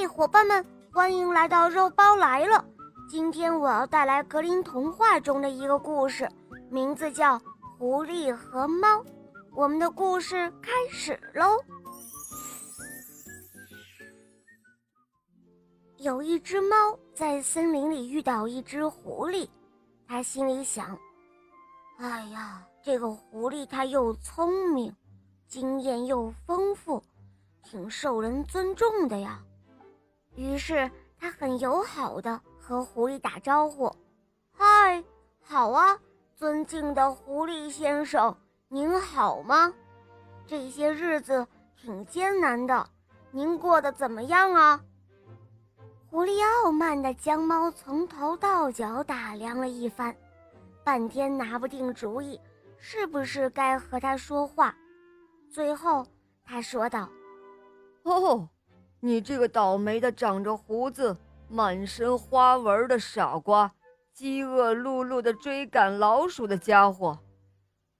嘿，伙伴们，欢迎来到肉包来了。今天我要带来格林童话中的一个故事，名字叫《狐狸和猫》。我们的故事开始喽。有一只猫在森林里遇到一只狐狸，它心里想：“哎呀，这个狐狸它又聪明，经验又丰富，挺受人尊重的呀。”于是他很友好的和狐狸打招呼：“嗨，好啊，尊敬的狐狸先生，您好吗？这些日子挺艰难的，您过得怎么样啊？”狐狸傲慢地将猫从头到脚打量了一番，半天拿不定主意，是不是该和他说话。最后，他说道：“哦。”你这个倒霉的、长着胡子、满身花纹的傻瓜，饥饿碌碌的追赶老鼠的家伙，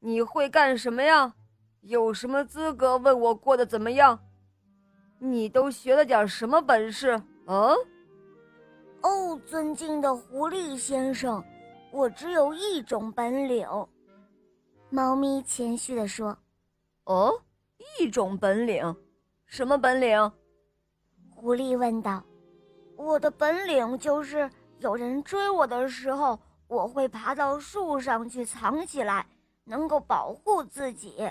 你会干什么呀？有什么资格问我过得怎么样？你都学了点什么本事？嗯？哦，尊敬的狐狸先生，我只有一种本领。猫咪谦虚地说：“哦，一种本领，什么本领？”狐狸问道：“我的本领就是有人追我的时候，我会爬到树上去藏起来，能够保护自己。”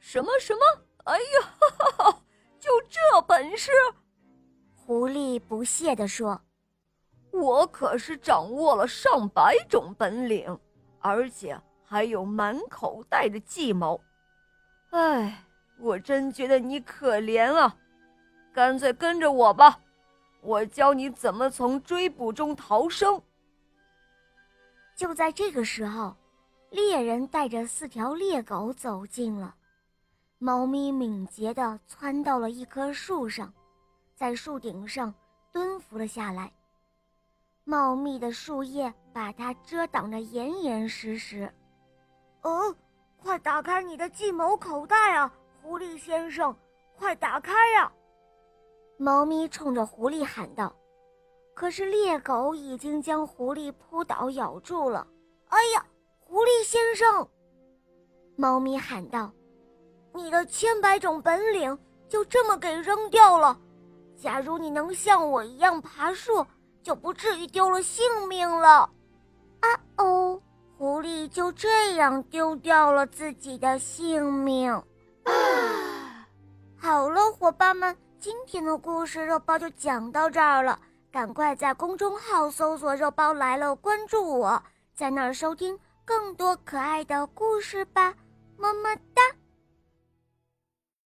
什么什么？哎呀，就这本事？狐狸不屑地说：“我可是掌握了上百种本领，而且还有满口袋的计谋。哎，我真觉得你可怜啊！”干脆跟着我吧，我教你怎么从追捕中逃生。就在这个时候，猎人带着四条猎狗走近了。猫咪敏捷地窜到了一棵树上，在树顶上蹲伏了下来。茂密的树叶把它遮挡得严严实实。哦，快打开你的计谋口袋啊，狐狸先生！快打开呀！猫咪冲着狐狸喊道：“可是猎狗已经将狐狸扑倒，咬住了。”“哎呀，狐狸先生！”猫咪喊道，“你的千百种本领就这么给扔掉了？假如你能像我一样爬树，就不至于丢了性命了。”“啊哦！”狐狸就这样丢掉了自己的性命。啊！好了，伙伴们。今天的故事肉包就讲到这儿了，赶快在公众号搜索“肉包来了”，关注我，在那儿收听更多可爱的故事吧，么么哒。